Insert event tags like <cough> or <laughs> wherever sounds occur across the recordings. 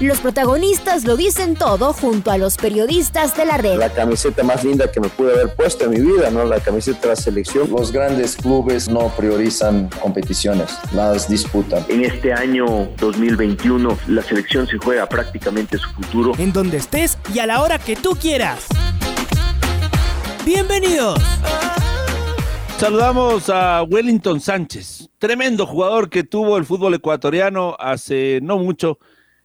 Los protagonistas lo dicen todo junto a los periodistas de la red. La camiseta más linda que me pude haber puesto en mi vida, ¿no? La camiseta de la selección. Los grandes clubes no priorizan competiciones, las disputan. En este año 2021 la selección se juega prácticamente su futuro. En donde estés y a la hora que tú quieras. Bienvenidos. Saludamos a Wellington Sánchez, tremendo jugador que tuvo el fútbol ecuatoriano hace no mucho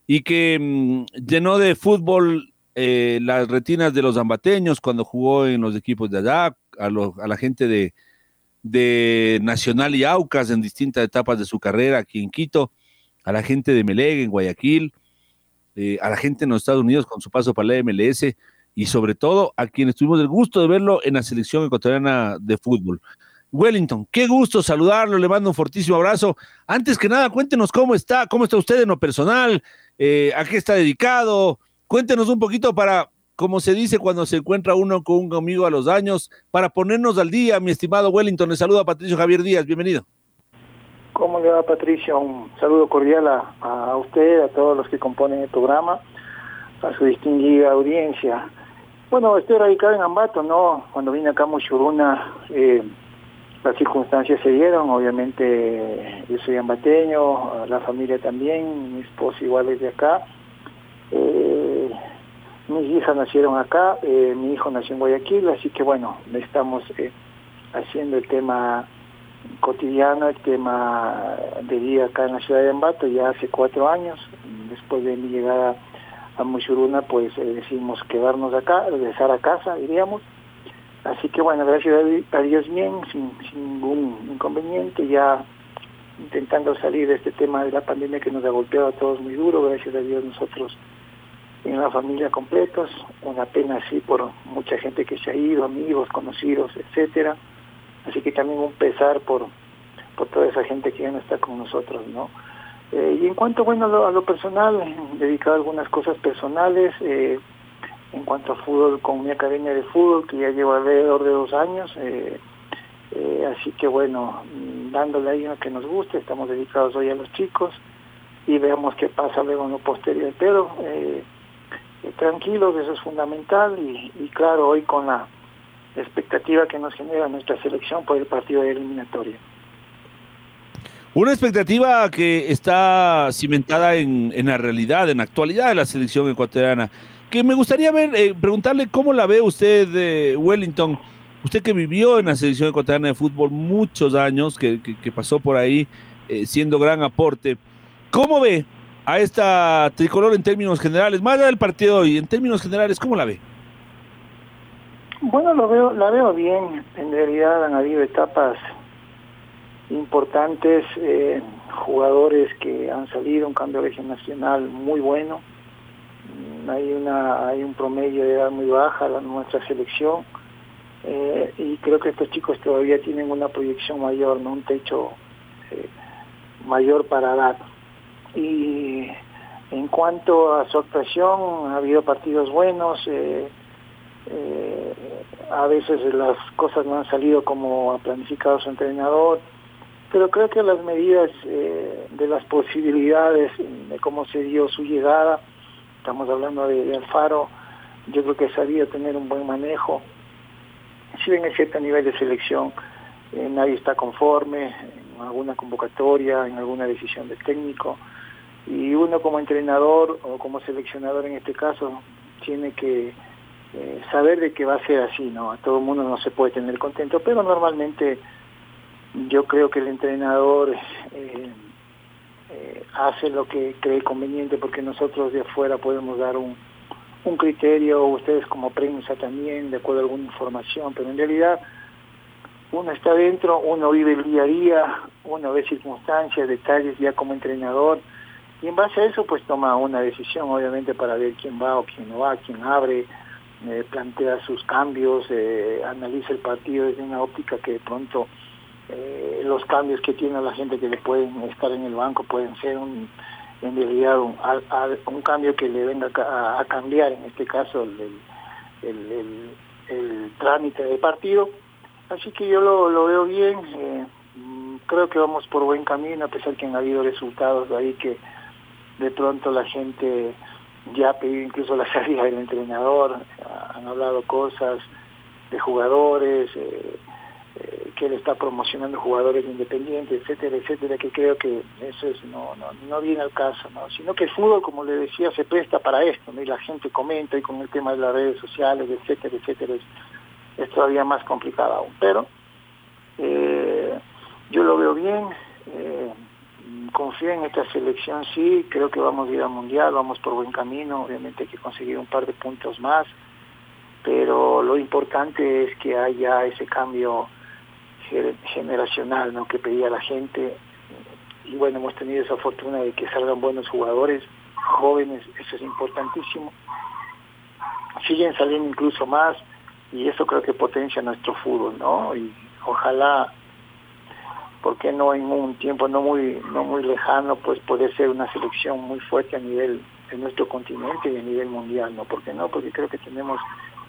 y que mm, llenó de fútbol eh, las retinas de los zambateños cuando jugó en los equipos de allá, a, la gente de, Nacional y Aucas en distintas etapas de su carrera aquí en Quito, a la gente de Meleg en Guayaquil, eh, a la gente en los Estados Unidos con su paso para la MLS y sobre todo a quienes tuvimos el gusto de verlo en la selección ecuatoriana de fútbol. Wellington, qué gusto saludarlo, le mando un fortísimo abrazo. Antes que nada, cuéntenos cómo está, cómo está usted en lo personal, eh, a qué está dedicado. Cuéntenos un poquito para, como se dice cuando se encuentra uno con un amigo a los años, para ponernos al día, mi estimado Wellington. Le saluda Patricio Javier Díaz, bienvenido. ¿Cómo le va Patricio? Un saludo cordial a, a usted, a todos los que componen el programa, a su distinguida audiencia. Bueno, estoy radicado en Ambato, ¿no? Cuando vine acá a Muchuruna, eh, las circunstancias se dieron, obviamente yo soy ambateño, la familia también, mi esposa igual es de acá. Eh, mis hijas nacieron acá, eh, mi hijo nació en Guayaquil, así que bueno, estamos eh, haciendo el tema cotidiano, el tema de día acá en la ciudad de Ambato ya hace cuatro años. Después de mi llegada a Muchuruna, pues decidimos quedarnos acá, regresar a casa, diríamos Así que bueno, gracias a Dios bien, sin, ningún inconveniente, ya intentando salir de este tema de la pandemia que nos ha golpeado a todos muy duro, gracias a Dios nosotros en la familia completos, una pena así por mucha gente que se ha ido, amigos, conocidos, etcétera. Así que también un pesar por, por toda esa gente que ya no está con nosotros, ¿no? Eh, y en cuanto, bueno, a lo, personal, dedicado a algunas cosas personales, eh, en cuanto a fútbol con mi academia de fútbol, que ya llevo alrededor de dos años. Eh, eh, así que bueno, dándole ahí a que nos guste, estamos dedicados hoy a los chicos y veamos qué pasa luego en lo posterior. Pero eh, tranquilos, eso es fundamental y, y, claro, hoy con la expectativa que nos genera nuestra selección por el partido de eliminatoria. Una expectativa que está cimentada en, en la realidad, en la actualidad de la selección ecuatoriana que me gustaría ver, eh, preguntarle cómo la ve usted, de Wellington, usted que vivió en la selección ecuatoriana de fútbol muchos años, que, pasó por ahí eh, siendo gran aporte, ¿cómo ve a esta tricolor en términos generales, más allá del partido hoy, en términos generales, ¿cómo la ve? Bueno, lo veo, la veo bien. En realidad han habido etapas importantes, eh, jugadores que han salido, un cambio de nacional muy bueno hay una hay un promedio de edad muy baja en nuestra selección eh, y creo que estos chicos todavía tienen una proyección mayor, un techo eh, mayor para dar. Y en cuanto a su actuación, ha habido partidos buenos, eh, a veces las cosas no han salido como ha planificado su entrenador, pero creo que las medidas de las posibilidades de cómo se dio su llegada, estamos hablando de, Alfaro, yo creo que sabía tener un buen manejo. Si bien es cierto nivel de selección, eh, nadie está conforme en alguna convocatoria, en alguna decisión del técnico, y uno como entrenador o como seleccionador en este caso tiene que eh, saber de que va a ser así, ¿no? A todo el mundo no se puede tener contento, pero normalmente yo creo que el entrenador eh, eh, hace lo que cree conveniente porque nosotros de afuera podemos dar un, un criterio, ustedes como prensa también, de acuerdo a alguna información, pero en realidad uno está dentro, uno vive el día a día, uno ve circunstancias, detalles ya como entrenador, y en base a eso pues toma una decisión obviamente para ver quién va o quién no va, quién abre, eh, plantea sus cambios, eh, analiza el partido desde una óptica que de pronto eh, los cambios que tiene la gente que le pueden estar en el banco pueden ser un, en realidad un, un cambio que le venga a, cambiar, en este caso el, el, el, trámite del partido. Así que yo lo, lo veo bien, eh, mm, creo que vamos por buen camino, a pesar que han habido resultados de ahí que de pronto la gente ya ha pedido incluso la <laughs> salida del entrenador, han hablado cosas de jugadores, eh, él está promocionando jugadores independientes, etcétera, etcétera, que creo que eso es no, no, no viene al caso, ¿no? sino que el fútbol, como le decía, se presta para esto, y la gente comenta y con el tema de las redes sociales, etcétera, etcétera, es, todavía más complicado aún. Pero eh, yo lo veo bien, eh, confío en esta selección, sí, creo que vamos a ir al Mundial, vamos por buen camino, obviamente hay que conseguir un par de puntos más, pero lo importante es que haya ese cambio generacional ¿no? que pedía la gente. Y bueno hemos tenido esa fortuna de que salgan buenos jugadores jóvenes eso es importantísimo. Siguen saliendo incluso más y eso creo que potencia nuestro fútbol no y ojalá porque no en un tiempo no muy no muy lejano pues puede ser una selección muy fuerte a nivel de nuestro continente y a nivel mundial no porque no porque creo que tenemos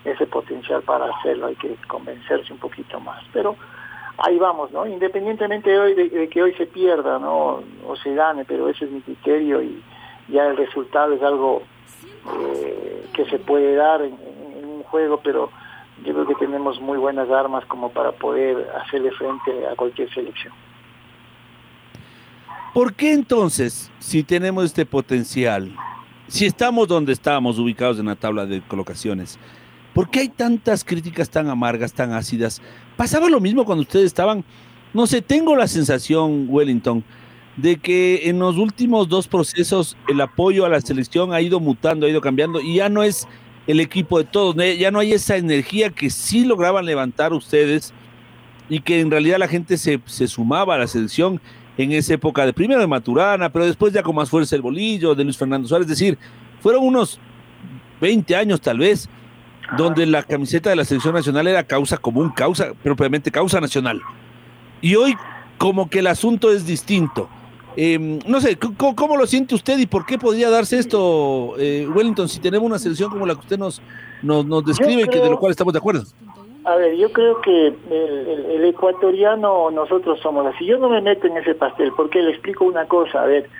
ese potencial para hacerlo hay que convencerse un poquito más. Pero ahí vamos, ¿no? Independientemente de, hoy, de, que hoy se pierda, ¿no? O se gane, pero ese es mi criterio y ya el resultado es algo eh, que se puede dar en, un juego, pero yo creo que tenemos muy buenas armas como para poder hacerle frente a cualquier selección. ¿Por qué entonces, si tenemos este potencial, si estamos donde estamos ubicados en la tabla de colocaciones, ¿por qué hay tantas críticas tan amargas, tan ácidas? Pasaba lo mismo cuando ustedes estaban, no sé, tengo la sensación, Wellington, de que en los últimos dos procesos el apoyo a la selección ha ido mutando, ha ido cambiando y ya no es el equipo de todos, ya no hay esa energía que sí lograban levantar ustedes y que en realidad la gente se, se sumaba a la selección en esa época de primero de Maturana, pero después ya con más fuerza el bolillo de Luis Fernando Suárez, es decir, fueron unos 20 años tal vez donde la camiseta de la selección nacional era causa común, causa, propiamente causa nacional. Y hoy como que el asunto es distinto. Em, no sé, ¿cómo, lo siente usted y por qué podría darse esto, eh, Wellington, si tenemos una selección como la que usted nos, nos, describe y que de lo cual estamos de acuerdo? A ver, yo creo que el, el, ecuatoriano nosotros somos así. Yo no me meto en ese pastel porque le explico una cosa. A ver,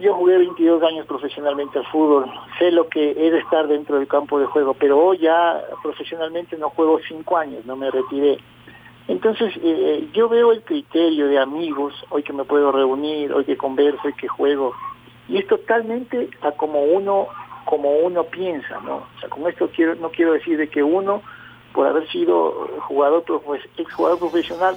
yo jugué 22 años profesionalmente al fútbol, sé lo que es estar dentro del campo de juego, pero hoy ya profesionalmente no juego 5 años, no me retiré. Entonces eh, yo veo el criterio de amigos, hoy que me puedo reunir, hoy que converso, hoy que juego, y es totalmente a como uno como uno piensa, ¿no? O sea, con esto quiero no quiero decir de que uno por haber sido jugador pues, ex jugador profesional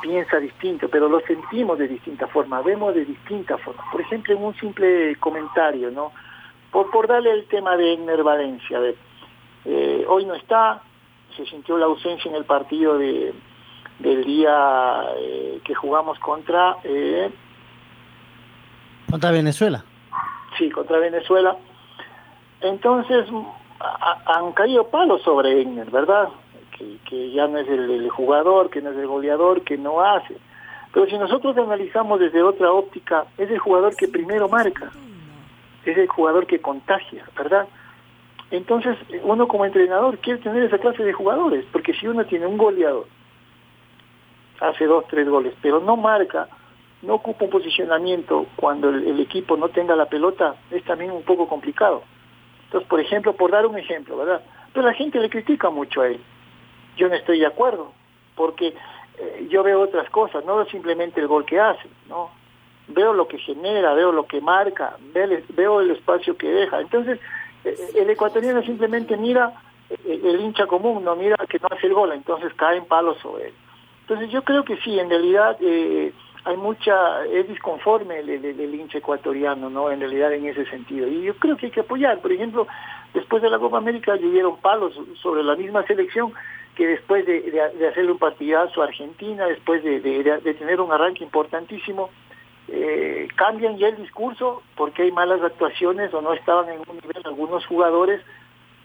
piensa distinto, pero lo sentimos de distinta forma, vemos de distinta forma. Por ejemplo, en un simple comentario, ¿no? Por, por darle el tema de Egner Valencia, a ver, eh, hoy no está, se sintió la ausencia en el partido de, del día eh, que jugamos contra... Eh, contra Venezuela. Sí, contra Venezuela. Entonces, han caído palos sobre Egner, ¿verdad? Que, ya no es el, jugador, que no es el goleador, que no hace. Pero si nosotros analizamos desde otra óptica, es el jugador que primero marca, es el jugador que contagia, ¿verdad? Entonces, uno como entrenador quiere tener esa clase de jugadores, porque si uno tiene un goleador, hace dos, tres goles, pero no marca, no ocupa un posicionamiento cuando el, equipo no tenga la pelota, es también un poco complicado. Entonces, por ejemplo, por dar un ejemplo, ¿verdad? Pero la gente le critica mucho a él yo no estoy de acuerdo, porque eh, yo veo otras cosas, no simplemente el gol que hace, ¿no? Veo lo que genera, veo lo que marca, veo el espacio que deja. Entonces, eh, el ecuatoriano simplemente mira eh, el hincha común, no mira que no hace el gol, entonces caen palos sobre él. Entonces yo creo que sí, en realidad hay mucha, es disconforme el, el, hincha ecuatoriano, ¿no? En realidad en ese sentido. Y yo creo que hay que apoyar. Por ejemplo, después de la Copa América llovieron palos sobre la misma selección que después de, hacerle un partidazo a Argentina, después de, tener un arranque importantísimo, eh, cambian ya el discurso porque hay malas actuaciones o no estaban en un nivel algunos jugadores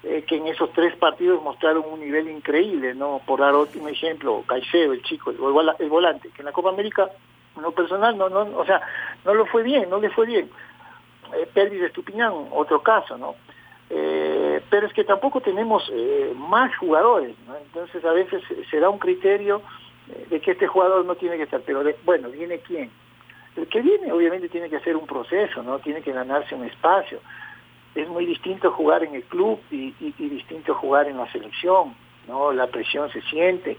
eh, que en esos tres partidos mostraron un nivel increíble, ¿no? Por dar un ejemplo, Caicedo, el chico, el, el volante, que en la Copa América, en lo personal, no, no, o sea, no lo fue bien, no le fue bien. Eh, Pérez de Estupiñán, otro caso, ¿no? Eh, es que tampoco tenemos eh, más jugadores, ¿no? entonces a veces se da un criterio de que este jugador no tiene que estar, pero bueno, ¿viene quién? El que viene obviamente tiene que hacer un proceso, ¿no? Tiene que ganarse un espacio. Es muy distinto jugar en el club y, distinto jugar en la selección, ¿no? La presión se siente.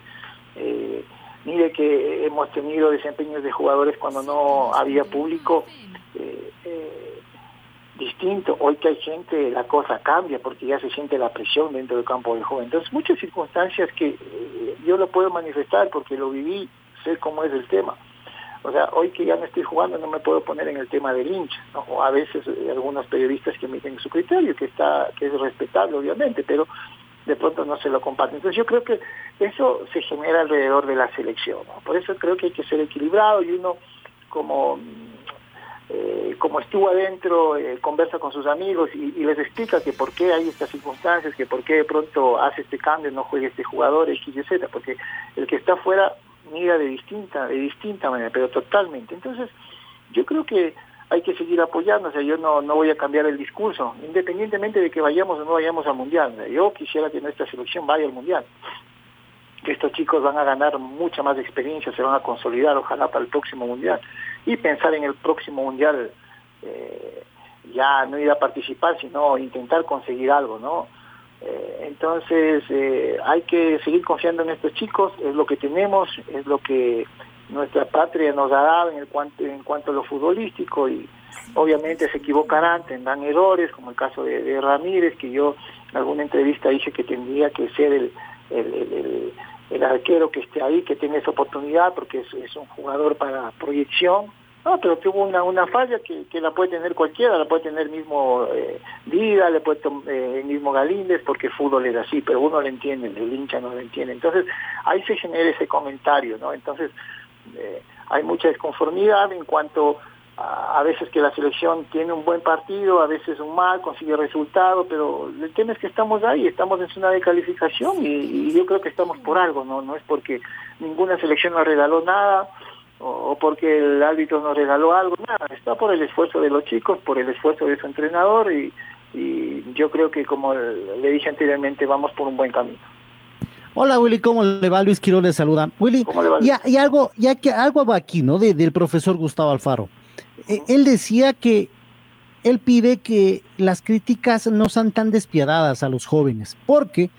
Eh, mire que hemos tenido desempeños de jugadores cuando no había público eh, eh, distinto. Hoy que hay gente, la cosa cambia porque ya se siente la presión dentro del campo del joven. Entonces, muchas circunstancias que yo lo puedo manifestar porque lo viví, sé cómo es el tema. O sea, hoy que ya no estoy jugando no me puedo poner en el tema del hincha, o a veces eh, algunos periodistas que emiten su criterio, que está que es respetable obviamente, pero de pronto no se lo comparten. Entonces yo creo que eso se genera alrededor de la selección, por eso creo que hay que ser equilibrado y uno como eh, como estuvo adentro, eh, conversa con sus amigos y, les explica que por qué hay estas circunstancias, que por qué de pronto hace este cambio, no juegue este jugador, X y Z, porque el que está afuera mira de distinta, de distinta manera, pero totalmente. Entonces, yo creo que hay que seguir apoyando, o sea, yo no, no voy a cambiar el discurso, independientemente de que vayamos o no vayamos al Mundial. Yo quisiera que nuestra selección vaya al Mundial, estos chicos van a ganar mucha más experiencia, se van a consolidar, ojalá para el próximo Mundial, y pensar en el próximo Mundial, eh, ya no ir a participar, sino intentar conseguir algo, ¿no? Eh, entonces eh, hay que seguir confiando en estos chicos, es lo que tenemos, es lo que nuestra patria nos ha dado en, el cuanto, en cuanto a lo futbolístico y obviamente se equivocarán, tendrán errores, como el caso de, Ramírez, que yo en alguna entrevista dije que tendría que ser el, arquero que esté ahí, que tenga esa oportunidad, porque es un jugador para proyección, no, pero tuvo una, una falla que, la puede tener cualquiera, la puede tener mismo eh, le puede eh, mismo Galíndez, porque el fútbol es así, pero uno lo entiende, el hincha no lo entiende. Entonces, ahí se genera ese comentario, ¿no? Entonces, eh, hay mucha desconformidad en cuanto a, veces que la selección tiene un buen partido, a veces un mal, consigue resultado, pero el tema es que estamos ahí, estamos en zona de calificación y, y yo creo que estamos por algo, ¿no? No es porque ninguna selección nos regaló nada, o, porque el árbitro nos regaló algo, nada, está por el esfuerzo de los chicos, por el esfuerzo de su entrenador y, yo creo que como le dije anteriormente, vamos por un buen camino. Hola Willy, ¿cómo le va? Luis Quiroz le saluda. Willy, y, algo, ya que algo va aquí, ¿no? del profesor Gustavo Alfaro. E, él decía que él pide que las críticas no sean tan despiadadas a los jóvenes, porque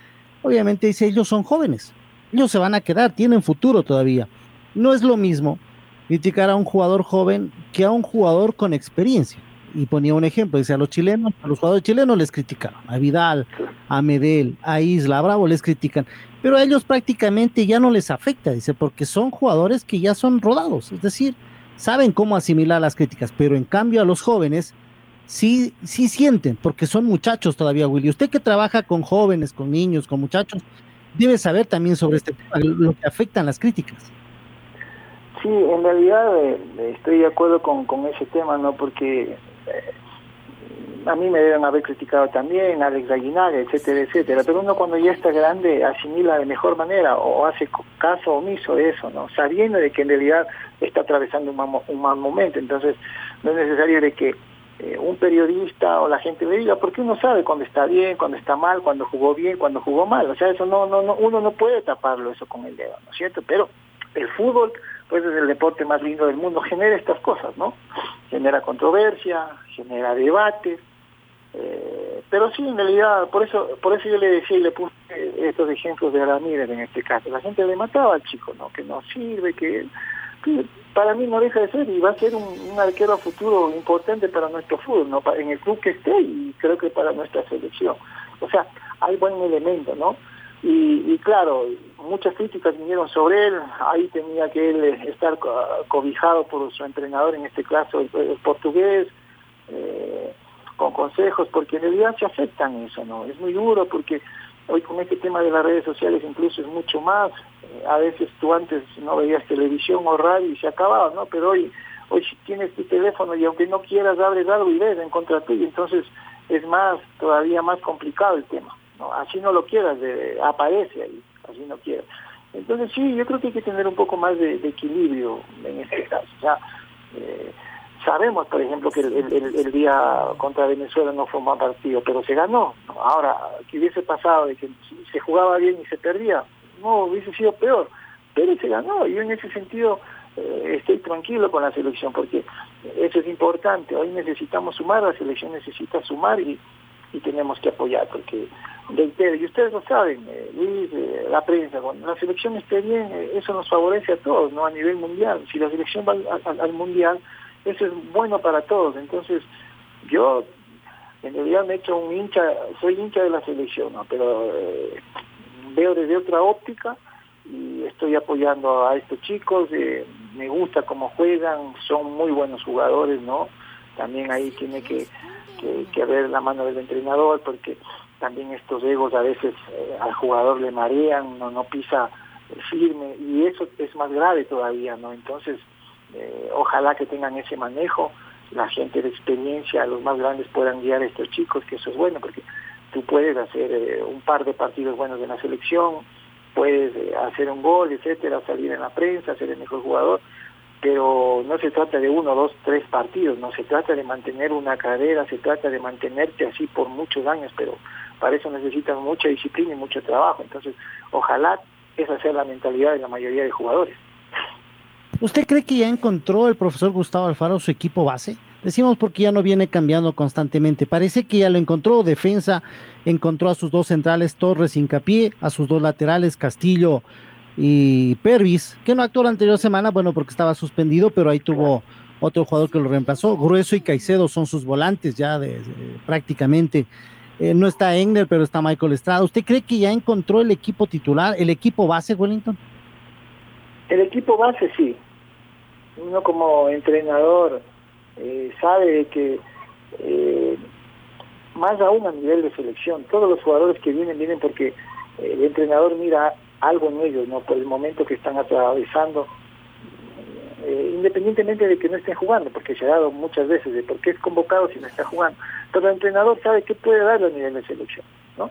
obviamente dice ellos son jóvenes, ellos se van a quedar, tienen futuro todavía. No es lo mismo criticar a un jugador joven que a un jugador con experiencia. Y ponía un ejemplo, dice a los chilenos, a los jugadores chilenos les criticaron, a Vidal, a Medel, a Isla, a Bravo les critican, pero a ellos prácticamente ya no les afecta, dice, porque son jugadores que ya son rodados, es decir, saben cómo asimilar las críticas, pero en cambio a los jóvenes sí, sí sienten, porque son muchachos todavía, Willy. Usted que trabaja con jóvenes, con niños, con muchachos, debe saber también sobre este tema, lo que afectan las críticas. Sí, en realidad eh, estoy de acuerdo con, con ese tema, ¿no? Porque eh, a mí me deben haber criticado también, Alex Aguinaga, etcétera, etcétera. Pero uno cuando ya está grande asimila de mejor manera o hace caso omiso de eso, ¿no? Sabiendo de que en realidad está atravesando un mal, momento. Entonces, no es necesario de que eh, un periodista o la gente le diga, porque uno sabe cuando está bien, cuando está mal, cuando jugó bien, cuando jugó mal. O sea, eso no, no, no, uno no puede taparlo eso con el dedo, ¿no es cierto? Pero el fútbol pues es el deporte más lindo del mundo, genera estas cosas, ¿no? Genera controversia, genera debate, eh, pero sí, en realidad, por eso por eso yo le decía y le puse estos ejemplos de Ramírez en este caso. La gente le mataba al chico, ¿no? Que no sirve, que, para mí no deja de ser y va a ser un, un, arquero futuro importante para nuestro fútbol, ¿no? En el club que esté y creo que para nuestra selección. O sea, hay buen elemento, ¿no? Y, claro, muchas críticas vinieron sobre él, ahí tenía que estar cobijado por su entrenador, en este caso el, portugués, eh, con consejos, porque en realidad se aceptan eso, ¿no? Es muy duro porque hoy con este tema de las redes sociales incluso es mucho más, eh, a veces tú antes no veías televisión o radio y se acababa, ¿no? Pero hoy, hoy tienes tu teléfono y aunque no quieras abres algo y ves en contra tuyo, entonces es más, todavía más complicado el tema. ¿no? así no lo quieras, aparece ahí, así no quieras. Entonces sí, yo creo que hay que tener un poco más de, equilibrio en este caso. Eh, sabemos, por ejemplo, que el, día contra Venezuela no fue un mal partido, pero se ganó. Ahora, que hubiese pasado de que se jugaba bien y se perdía, no hubiese sido peor, pero se ganó. Yo en ese sentido eh, estoy tranquilo con la selección porque eso es importante. Hoy necesitamos sumar, la selección necesita sumar y, y tenemos que apoyar porque y ustedes lo saben, eh, Luis, eh, la prensa, cuando la selección esté bien, eso nos favorece a todos, ¿no? A nivel mundial. Si la selección va al, mundial, eso es bueno para todos. Entonces, yo en realidad me he hecho un hincha, soy hincha de la selección, ¿no? Pero veo desde otra óptica y estoy apoyando a estos chicos, me gusta cómo juegan, son muy buenos jugadores, ¿no? También ahí tiene que, que, que haber la mano del entrenador porque también estos egos a veces eh, al jugador le marean, no, no pisa firme y eso es más grave todavía, ¿no? Entonces, eh, ojalá que tengan ese manejo, la gente de experiencia, los más grandes puedan guiar a estos chicos, que eso es bueno, porque tú puedes hacer eh, un par de partidos buenos de la selección, puedes hacer un gol, etcétera, salir en la prensa, ser el mejor jugador, pero no se trata de uno, dos, tres partidos, no se trata de mantener una carrera, se trata de mantenerte así por muchos años, pero para eso necesitan mucha disciplina y mucho trabajo. Entonces, ojalá esa sea la mentalidad de la mayoría de jugadores. ¿Usted cree que ya encontró el profesor Gustavo Alfaro su equipo base? Decimos porque ya no viene cambiando constantemente. Parece que ya lo encontró. Defensa encontró a sus dos centrales, Torres Hincapié, a sus dos laterales, Castillo y Pervis, que no actuó la anterior semana, bueno, porque estaba suspendido, pero ahí tuvo otro jugador que lo reemplazó. Grueso y Caicedo son sus volantes ya de, prácticamente. Eh, no está Engler, pero está Michael Estrada. ¿Usted cree que ya encontró el equipo titular, el equipo base, Wellington? El equipo base sí. Uno como entrenador eh, sabe que eh, más aún a nivel de selección, todos los jugadores que vienen vienen porque el entrenador mira algo en ellos, ¿no? Por el momento que están atravesando eh, independientemente de que no estén jugando, porque se ha dado muchas veces de por qué es convocado si no está jugando. Pero el entrenador sabe qué puede dar a nivel de selección, ¿no?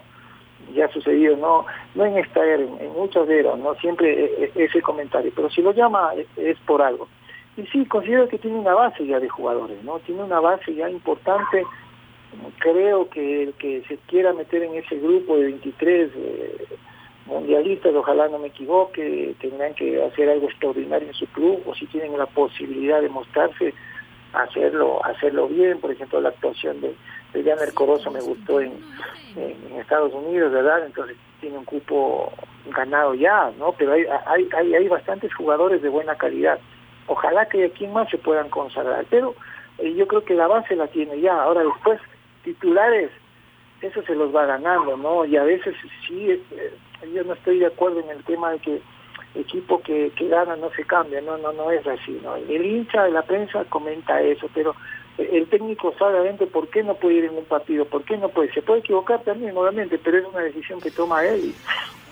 Ya ha sucedido, no no en esta era, en muchas eras, no siempre ese comentario, pero si lo llama es por algo. Y sí, considero que tiene una base ya de jugadores, ¿no? Tiene una base ya importante. Creo que el que se quiera meter en ese grupo de 23 mundialistas, ojalá no me equivoque, tendrán que hacer algo extraordinario en su club o si tienen la posibilidad de mostrarse, hacerlo hacerlo bien. Por ejemplo, la actuación de, de Janer Corozo me gustó en, en, Estados Unidos, ¿verdad? Entonces tiene un cupo ganado ya, ¿no? Pero hay, hay, hay, hay bastantes jugadores de buena calidad. Ojalá que aquí más se puedan consagrar, pero eh, yo creo que la base la tiene ya. Ahora después, titulares, eso se los va ganando, ¿no? Y a veces sí, eh, yo no estoy de acuerdo en el tema de que equipo que, que gana no se cambia, no, no, no es así, ¿no? El hincha de la prensa comenta eso, pero el técnico sabe adentro por qué no puede ir en un partido, por qué no puede, se puede equivocar también, obviamente, pero es una decisión que toma él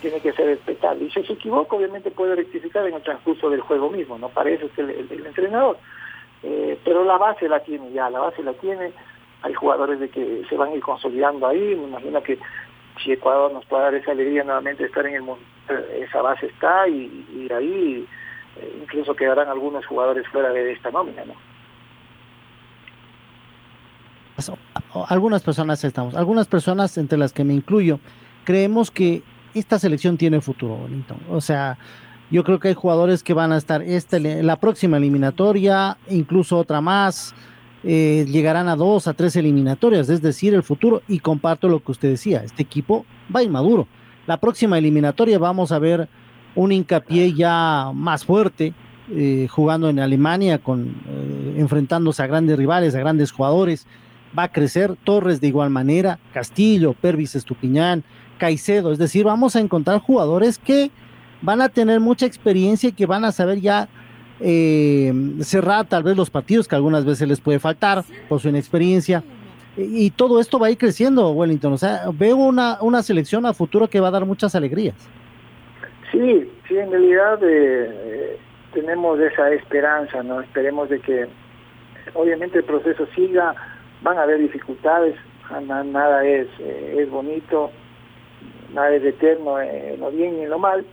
tiene que ser respetable. Y si se equivoca, obviamente puede rectificar en el transcurso del juego mismo, ¿no? Para eso es el, entrenador. Eh, pero la base la tiene ya, la base la tiene, hay jugadores de que se van a ir consolidando ahí, me imagino que si Ecuador nos puede dar esa alegría nuevamente de estar en el mundo, eh, esa base está y, ahí eh, incluso quedarán algunos jugadores fuera de esta nómina, ¿no? Algunas personas estamos, algunas personas entre las que me incluyo, creemos que esta selección tiene futuro, bonito. O sea, yo creo que hay jugadores que van a estar esta, la próxima eliminatoria, incluso otra más eh, llegarán a dos, a tres eliminatorias, es decir, el futuro, y comparto lo que usted decía, este equipo va inmaduro. La próxima eliminatoria vamos a ver un hincapié ya más fuerte, eh, jugando en Alemania, con, eh, enfrentándose a grandes rivales, a grandes jugadores. Va a crecer Torres de igual manera, Castillo, Pervis Estupiñán, Caicedo, es decir, vamos a encontrar jugadores que van a tener mucha experiencia y que van a saber ya eh, cerrar tal vez los partidos que algunas veces les puede faltar por su inexperiencia. Y, todo esto va a ir creciendo, Wellington. O sea, veo una, una selección a futuro que va a dar muchas alegrías. Sí, sí, en realidad eh, tenemos esa esperanza, ¿no? Esperemos de que obviamente el proceso siga, van a haber dificultades, nada es, eh, es bonito, nada es eterno en lo bien y en lo mal,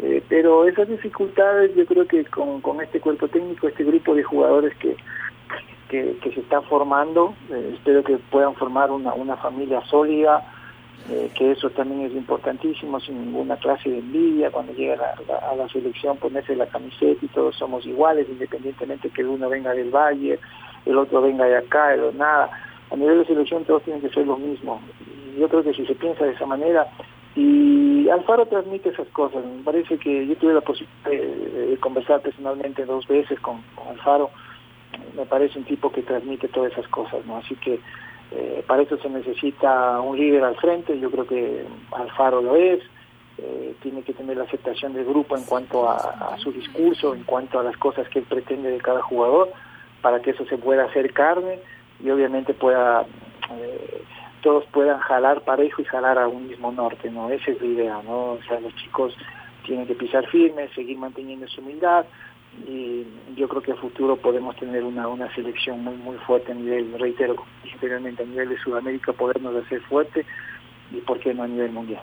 eh, pero esas dificultades yo creo que con, con, este cuerpo técnico, este grupo de jugadores que, que, se está formando, eh, espero que puedan formar una, una familia sólida, eh, que eso también es importantísimo, sin ninguna clase de envidia, cuando llega a la selección ponerse la camiseta y todos somos iguales, independientemente que uno venga del Valle, el otro venga de acá, el nada. A nivel de selección todos tienen que ser lo mismo. Yo creo que si se piensa de esa manera, y Alfaro transmite esas cosas, me parece que yo tuve la posibilidad de, conversar personalmente dos veces con, con Alfaro, me parece un tipo que transmite todas esas cosas, ¿no? Así que eh, para eso se necesita un líder al frente, yo creo que Alfaro lo es, eh, tiene que tener la aceptación del grupo en cuanto a, su discurso, en cuanto a las cosas que él pretende de cada jugador, para que eso se pueda hacer carne y obviamente pueda eh, todos puedan jalar parejo y jalar a un mismo norte, ¿no? Esa es la idea, ¿no? O sea, los chicos tienen que pisar firme, seguir manteniendo su humildad, y yo creo que a futuro podemos tener una, una selección muy muy fuerte a nivel, reitero, anteriormente a nivel de Sudamérica, podernos hacer fuerte y por qué no a nivel mundial.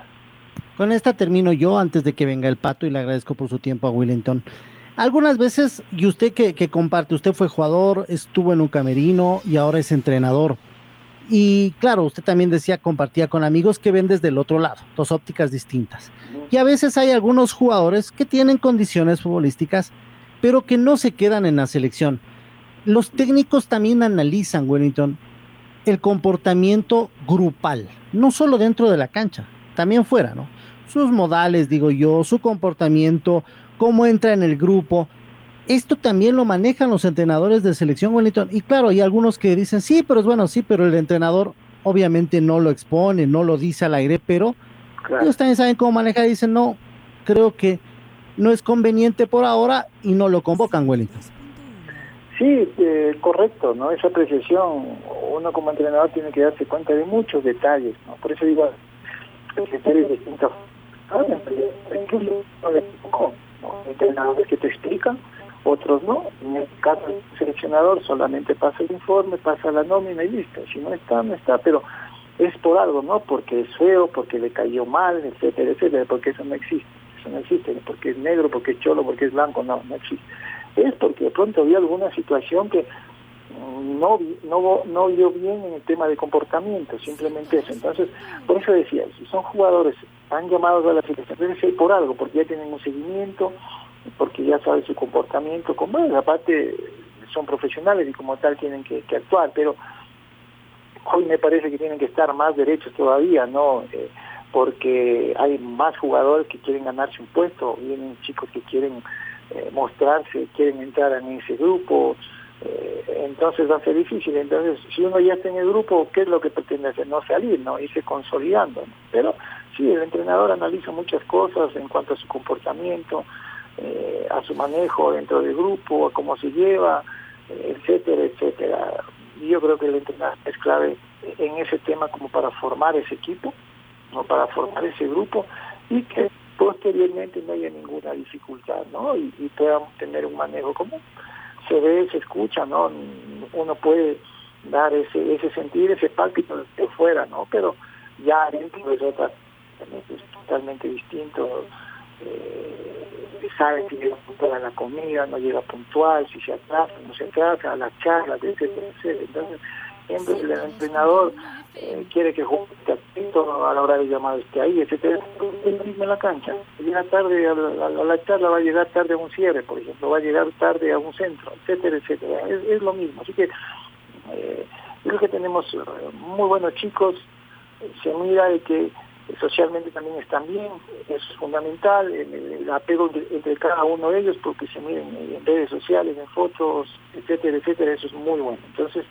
Con esta termino yo antes de que venga el pato y le agradezco por su tiempo a Willington. Algunas veces, y usted que, que comparte, usted fue jugador, estuvo en un camerino y ahora es entrenador. Y claro, usted también decía, compartía con amigos que ven desde el otro lado, dos ópticas distintas. Y a veces hay algunos jugadores que tienen condiciones futbolísticas pero que no se quedan en la selección. Los técnicos también analizan, Wellington, el comportamiento grupal, no solo dentro de la cancha, también fuera, ¿no? Sus modales, digo yo, su comportamiento, cómo entra en el grupo. Esto también lo manejan los entrenadores de selección Wellington. Y claro, hay algunos que dicen, sí, pero es bueno, sí, pero el entrenador obviamente no lo expone, no lo dice al aire, pero ellos también saben cómo manejar y dicen, no, creo que no es conveniente por ahora y no lo convocan, Wellington. Sí, eh, correcto, ¿no? Esa apreciación, uno como entrenador tiene que darse cuenta de muchos detalles, ¿no? Por eso digo, detalles distintos. Incluso entrenadores que te explican, otros no. En este caso, el seleccionador solamente pasa el informe, pasa la nómina y listo. Si no está, no está, pero es por algo, ¿no? Porque es feo, porque le cayó mal, etcétera, etcétera, porque eso no existe no existe, porque es negro, porque es cholo, porque es blanco, no, no existe. Es porque de pronto había alguna situación que mm, no, no, no vio bien en el tema de comportamiento, simplemente eso. Entonces, por eso decía, si son jugadores han llamado a la selección, debe ser por algo, porque ya tienen un seguimiento, porque ya sabe su comportamiento, como bueno, aparte son profesionales y como tal tienen que, actuar, pero hoy me parece que tienen que estar más derechos todavía, ¿no? Eh, porque hay más jugadores que quieren ganarse un puesto, vienen chicos que quieren eh, mostrarse, quieren entrar en ese grupo, eh, entonces va a ser difícil. Entonces, si uno ya está en el grupo, ¿qué es lo que pretende hacer? No salir, ¿no? Irse consolidando. Pero sí, el entrenador analiza muchas cosas en cuanto a su comportamiento, eh, a su manejo dentro del grupo, a cómo se lleva, etcétera, etcétera. Yo creo que el entrenador es clave en ese tema como para formar ese equipo para formar ese grupo y que posteriormente no haya ninguna dificultad, ¿no? Y, y podamos tener un manejo común. Se ve, se escucha, ¿no? Uno puede dar ese, ese sentir, ese pálpito de fuera, ¿no? Pero ya dentro es otra, es totalmente distinto. Eh, sabe si llega puntual a la comida, no llega puntual, si se atrasa, no se atrasa, a las charlas, etcétera, etcétera. Entonces, siempre el entrenador eh, quiere que juegue atento a la hora de llamar esté ahí, etcétera, mismo en la cancha. Llega tarde a la, charla, va a llegar tarde a un cierre, por ejemplo, va a llegar tarde a un centro, etcétera, etcétera. Es, lo mismo. Así que eh, creo que tenemos eh, muy buenos chicos, se mira de que socialmente también están bien, es fundamental el, apego entre, cada uno de ellos porque se miren en redes sociales, en fotos, etcétera, etcétera, eso es muy bueno. Entonces,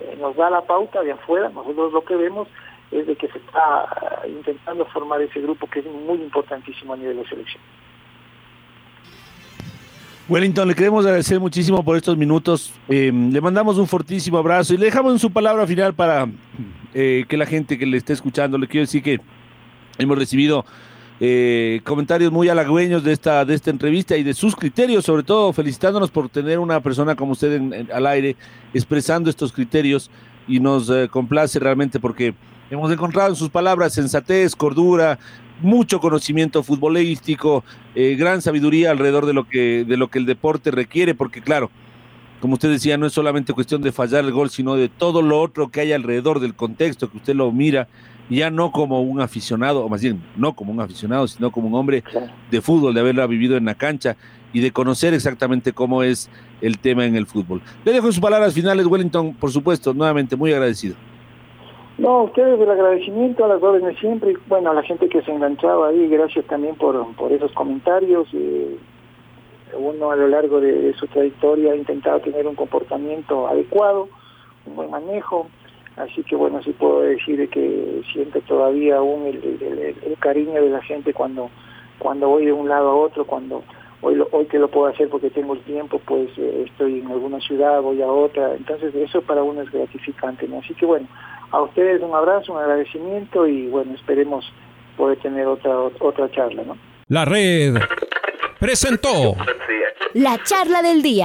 eh, nos da la pauta de afuera, nosotros lo que vemos es de que se está intentando formar ese grupo que es muy importantísimo a nivel de selección. Wellington, le queremos agradecer muchísimo por estos minutos. Eh, le mandamos un fortísimo abrazo y le dejamos en su palabra final para eh, que la gente que le esté escuchando, le quiero decir que hemos recibido eh, comentarios muy halagüeños de esta, de esta entrevista y de sus criterios, sobre todo felicitándonos por tener una persona como usted al aire expresando estos criterios y nos eh, complace realmente porque hemos encontrado en sus palabras sensatez, cordura, mucho conocimiento futbolístico, eh, gran sabiduría alrededor de lo que de lo que el deporte requiere, porque claro, como usted decía, no es solamente cuestión de fallar el gol, sino de todo lo otro que hay alrededor del contexto, que usted lo mira ya no como un aficionado, o más bien, no como un aficionado, sino como un hombre de fútbol, de haberla vivido en la cancha y de conocer exactamente cómo es el tema en el fútbol. Le dejo sus palabras finales, Wellington, por supuesto, nuevamente muy agradecido. No, ustedes el agradecimiento a las órdenes siempre, y bueno, a la gente que se enganchaba ahí, gracias también por, por esos comentarios. Eh, uno a lo largo de, su trayectoria ha intentado tener un comportamiento adecuado, un buen manejo, así que bueno, sí puedo decir que siento todavía aún el, cariño de la gente cuando, cuando voy de un lado a otro, cuando hoy, hoy que lo puedo hacer porque tengo el tiempo, pues eh, estoy en alguna ciudad, voy a otra, entonces eso para uno es gratificante, ¿no? Así que bueno, a ustedes un abrazo, un agradecimiento y bueno, esperemos poder tener otra, otra charla, ¿no? La red presentó la charla del día.